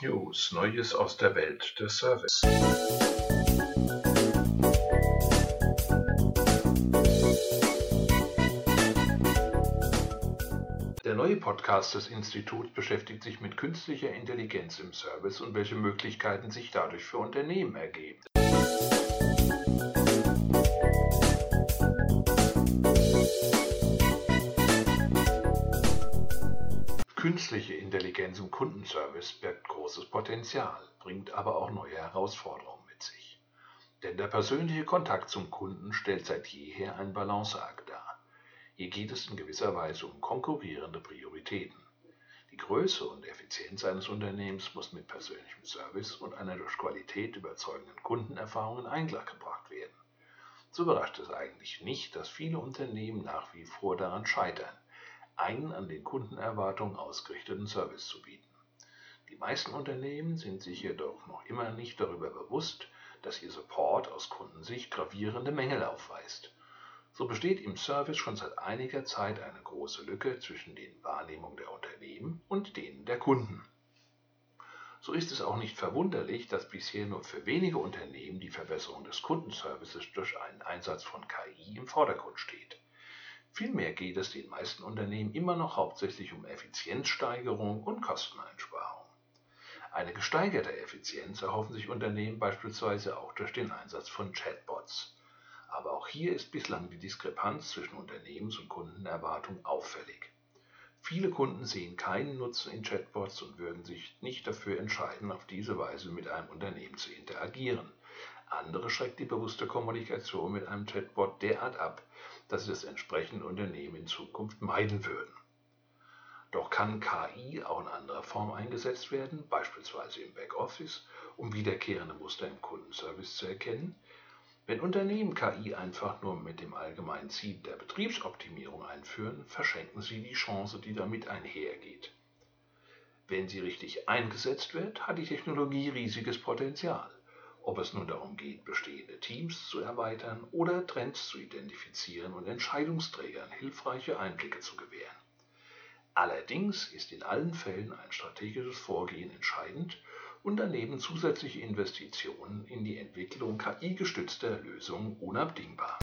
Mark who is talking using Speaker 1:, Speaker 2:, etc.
Speaker 1: News, Neues aus der Welt des Service. Der neue Podcast des Instituts beschäftigt sich mit künstlicher Intelligenz im Service und welche Möglichkeiten sich dadurch für Unternehmen ergeben. Künstliche Intelligenz im Kundenservice birgt großes Potenzial, bringt aber auch neue Herausforderungen mit sich. Denn der persönliche Kontakt zum Kunden stellt seit jeher ein Balanceakt dar. Hier geht es in gewisser Weise um konkurrierende Prioritäten. Die Größe und Effizienz eines Unternehmens muss mit persönlichem Service und einer durch Qualität überzeugenden Kundenerfahrung in Einklang gebracht werden. So überrascht es eigentlich nicht, dass viele Unternehmen nach wie vor daran scheitern, einen an den Kundenerwartungen ausgerichteten Service zu bieten. Die meisten Unternehmen sind sich jedoch noch immer nicht darüber bewusst, dass ihr Support aus Kundensicht gravierende Mängel aufweist. So besteht im Service schon seit einiger Zeit eine große Lücke zwischen den Wahrnehmungen der Unternehmen und denen der Kunden. So ist es auch nicht verwunderlich, dass bisher nur für wenige Unternehmen die Verbesserung des Kundenservices durch einen Einsatz von KI im Vordergrund steht. Vielmehr geht es den meisten Unternehmen immer noch hauptsächlich um Effizienzsteigerung und Kosteneinsparung. Eine gesteigerte Effizienz erhoffen sich Unternehmen beispielsweise auch durch den Einsatz von Chatbots. Aber auch hier ist bislang die Diskrepanz zwischen Unternehmens- und Kundenerwartung auffällig. Viele Kunden sehen keinen Nutzen in Chatbots und würden sich nicht dafür entscheiden, auf diese Weise mit einem Unternehmen zu interagieren. Andere schreckt die bewusste Kommunikation mit einem Chatbot derart ab, dass sie das entsprechende Unternehmen in Zukunft meiden würden. Doch kann KI auch in anderer Form eingesetzt werden, beispielsweise im Backoffice, um wiederkehrende Muster im Kundenservice zu erkennen? Wenn Unternehmen KI einfach nur mit dem allgemeinen Ziel der Betriebsoptimierung einführen, verschenken sie die Chance, die damit einhergeht. Wenn sie richtig eingesetzt wird, hat die Technologie riesiges Potenzial ob es nun darum geht, bestehende Teams zu erweitern oder Trends zu identifizieren und Entscheidungsträgern hilfreiche Einblicke zu gewähren. Allerdings ist in allen Fällen ein strategisches Vorgehen entscheidend und daneben zusätzliche Investitionen in die Entwicklung KI-gestützter Lösungen unabdingbar.